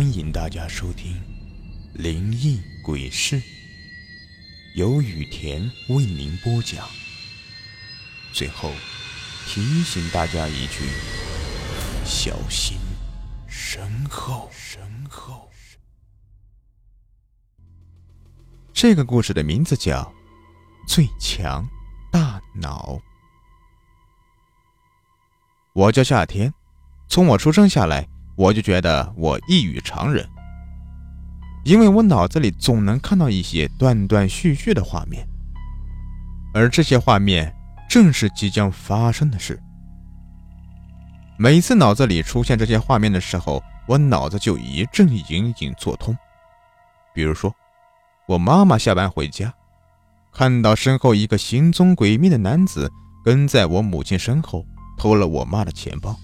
欢迎大家收听《灵异鬼事》，由雨田为您播讲。最后提醒大家一句：小心身后。身后。这个故事的名字叫《最强大脑》。我叫夏天，从我出生下来。我就觉得我异于常人，因为我脑子里总能看到一些断断续续的画面，而这些画面正是即将发生的事。每次脑子里出现这些画面的时候，我脑子就一阵隐隐作痛。比如说，我妈妈下班回家，看到身后一个行踪诡秘的男子跟在我母亲身后，偷了我妈的钱包。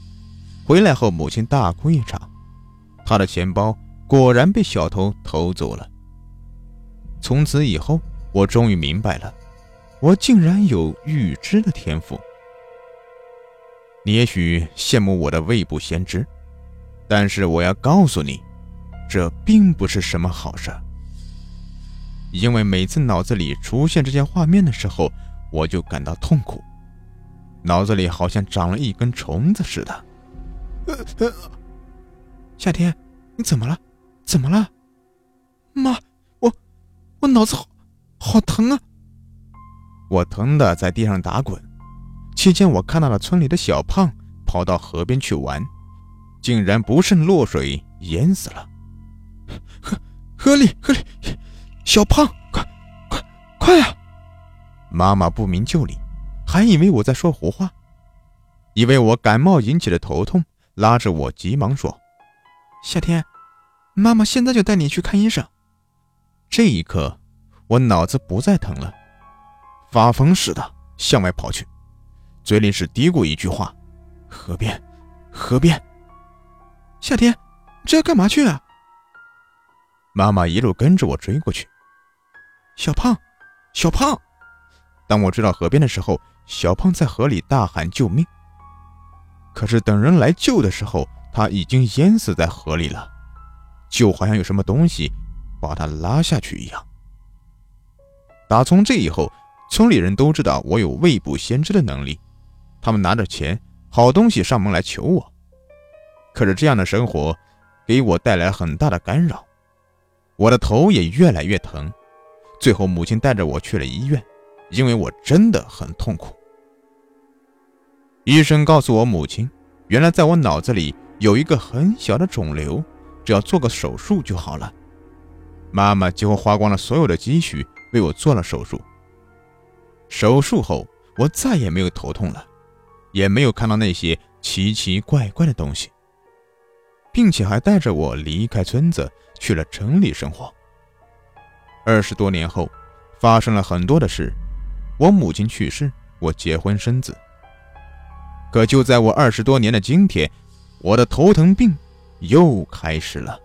回来后，母亲大哭一场，她的钱包果然被小偷偷走了。从此以后，我终于明白了，我竟然有预知的天赋。你也许羡慕我的未卜先知，但是我要告诉你，这并不是什么好事。因为每次脑子里出现这些画面的时候，我就感到痛苦，脑子里好像长了一根虫子似的。呃，夏天，你怎么了？怎么了？妈，我我脑子好好疼啊！我疼的在地上打滚。期间，我看到了村里的小胖跑到河边去玩，竟然不慎落水淹死了。河河里河里，小胖，快快快啊！妈妈不明就里，还以为我在说胡话，以为我感冒引起的头痛。拉着我，急忙说：“夏天，妈妈现在就带你去看医生。”这一刻，我脑子不再疼了，发疯似的向外跑去，嘴里是嘀咕一句话：“河边，河边。”夏天，这要干嘛去啊？妈妈一路跟着我追过去。小胖，小胖！当我追到河边的时候，小胖在河里大喊救命。可是等人来救的时候，他已经淹死在河里了，就好像有什么东西把他拉下去一样。打从这以后，村里人都知道我有未卜先知的能力，他们拿着钱、好东西上门来求我。可是这样的生活给我带来很大的干扰，我的头也越来越疼。最后，母亲带着我去了医院，因为我真的很痛苦。医生告诉我，母亲原来在我脑子里有一个很小的肿瘤，只要做个手术就好了。妈妈几乎花光了所有的积蓄为我做了手术。手术后，我再也没有头痛了，也没有看到那些奇奇怪怪的东西，并且还带着我离开村子去了城里生活。二十多年后，发生了很多的事，我母亲去世，我结婚生子。可就在我二十多年的今天，我的头疼病又开始了。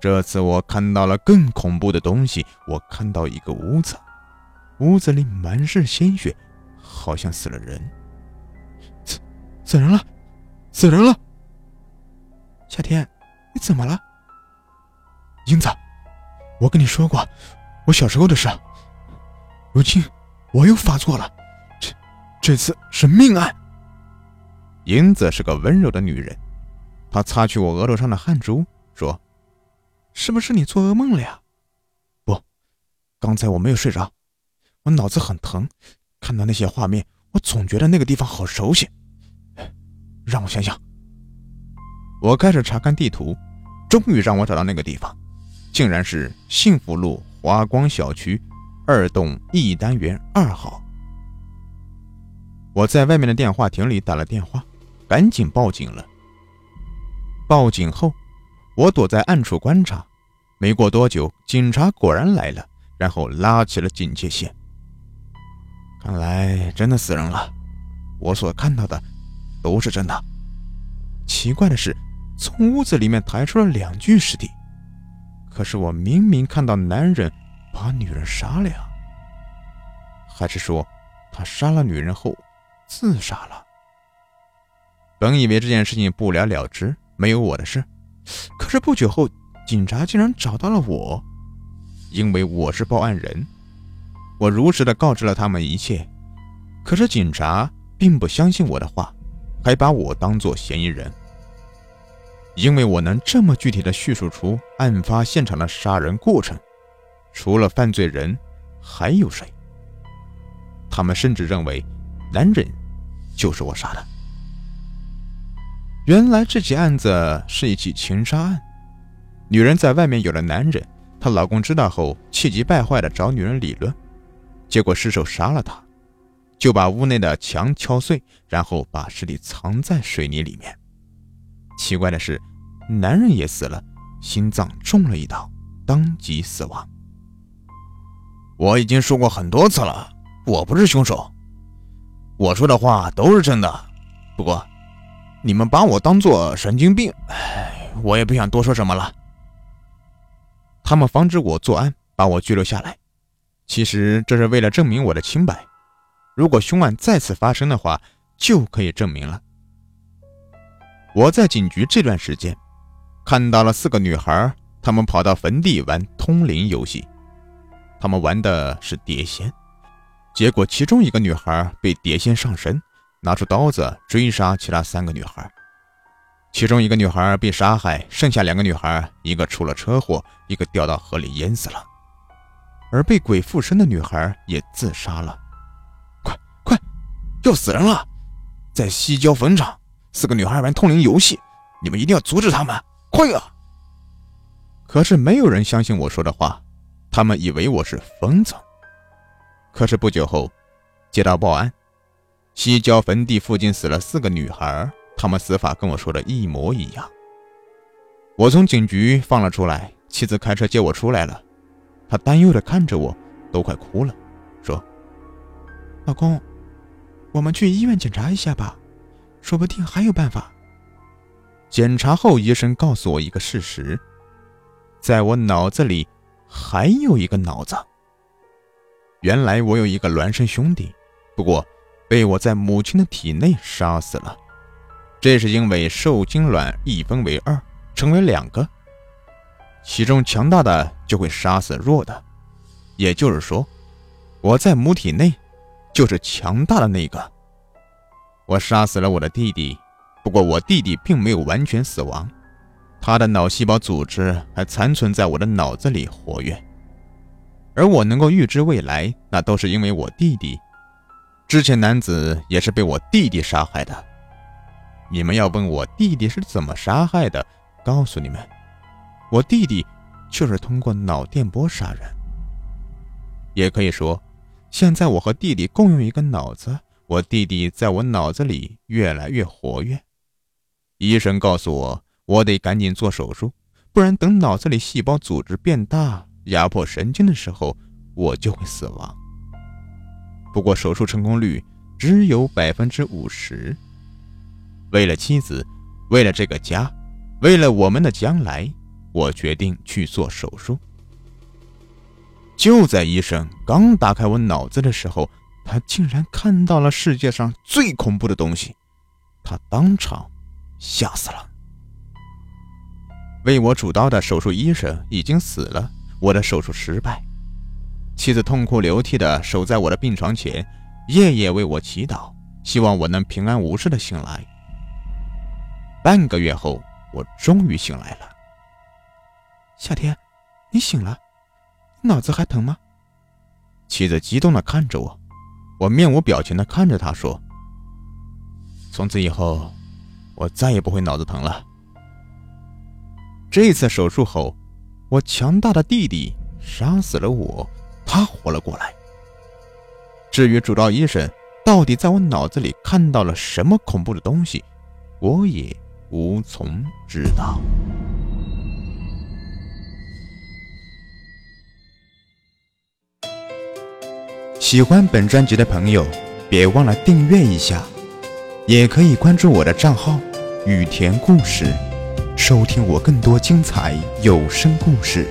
这次我看到了更恐怖的东西。我看到一个屋子，屋子里满是鲜血，好像死了人。死死人了，死人了！夏天，你怎么了？英子，我跟你说过我小时候的事，如今我又发作了，这这次是命案。英子是个温柔的女人，她擦去我额头上的汗珠，说：“是不是你做噩梦了呀？”“不，刚才我没有睡着，我脑子很疼，看到那些画面，我总觉得那个地方好熟悉。让我想想。”我开始查看地图，终于让我找到那个地方，竟然是幸福路华光小区二栋一单元二号。我在外面的电话亭里打了电话。赶紧报警了。报警后，我躲在暗处观察。没过多久，警察果然来了，然后拉起了警戒线。看来真的死人了，我所看到的都是真的。奇怪的是，从屋子里面抬出了两具尸体，可是我明明看到男人把女人杀了呀，还是说他杀了女人后自杀了？本以为这件事情不了了之，没有我的事，可是不久后，警察竟然找到了我，因为我是报案人。我如实的告知了他们一切，可是警察并不相信我的话，还把我当作嫌疑人。因为我能这么具体的叙述出案发现场的杀人过程，除了犯罪人，还有谁？他们甚至认为，男人就是我杀的。原来这起案子是一起情杀案，女人在外面有了男人，她老公知道后气急败坏的找女人理论，结果失手杀了她，就把屋内的墙敲碎，然后把尸体藏在水泥里面。奇怪的是，男人也死了，心脏中了一刀，当即死亡。我已经说过很多次了，我不是凶手。我说的话都是真的。不过，你们把我当做神经病，唉，我也不想多说什么了。他们防止我作案，把我拘留下来，其实这是为了证明我的清白。如果凶案再次发生的话，就可以证明了。我在警局这段时间，看到了四个女孩，她们跑到坟地玩通灵游戏。她们玩的是碟仙，结果其中一个女孩被碟仙上身，拿出刀子追杀其他三个女孩。其中一个女孩被杀害，剩下两个女孩，一个出了车祸，一个掉到河里淹死了。而被鬼附身的女孩也自杀了。快快，要死人了，在西郊坟场。四个女孩玩通灵游戏，你们一定要阻止他们！快啊！可是没有人相信我说的话，他们以为我是疯子。可是不久后，接到报案，西郊坟地附近死了四个女孩，她们死法跟我说的一模一样。我从警局放了出来，妻子开车接我出来了，她担忧的看着我，都快哭了，说：“老公，我们去医院检查一下吧。”说不定还有办法。检查后，医生告诉我一个事实：在我脑子里还有一个脑子。原来我有一个孪生兄弟，不过被我在母亲的体内杀死了。这是因为受精卵一分为二，成为两个，其中强大的就会杀死弱的。也就是说，我在母体内就是强大的那个。我杀死了我的弟弟，不过我弟弟并没有完全死亡，他的脑细胞组织还残存在我的脑子里活跃。而我能够预知未来，那都是因为我弟弟。之前男子也是被我弟弟杀害的。你们要问我弟弟是怎么杀害的，告诉你们，我弟弟就是通过脑电波杀人。也可以说，现在我和弟弟共用一个脑子。我弟弟在我脑子里越来越活跃，医生告诉我，我得赶紧做手术，不然等脑子里细胞组织变大，压迫神经的时候，我就会死亡。不过手术成功率只有百分之五十。为了妻子，为了这个家，为了我们的将来，我决定去做手术。就在医生刚打开我脑子的时候。他竟然看到了世界上最恐怖的东西，他当场吓死了。为我主刀的手术医生已经死了，我的手术失败。妻子痛哭流涕的守在我的病床前，夜夜为我祈祷，希望我能平安无事的醒来。半个月后，我终于醒来了。夏天，你醒了，脑子还疼吗？妻子激动的看着我。我面无表情地看着她说：“从此以后，我再也不会脑子疼了。”这次手术后，我强大的弟弟杀死了我，他活了过来。至于主刀医生到底在我脑子里看到了什么恐怖的东西，我也无从知道。喜欢本专辑的朋友，别忘了订阅一下，也可以关注我的账号“雨田故事”，收听我更多精彩有声故事。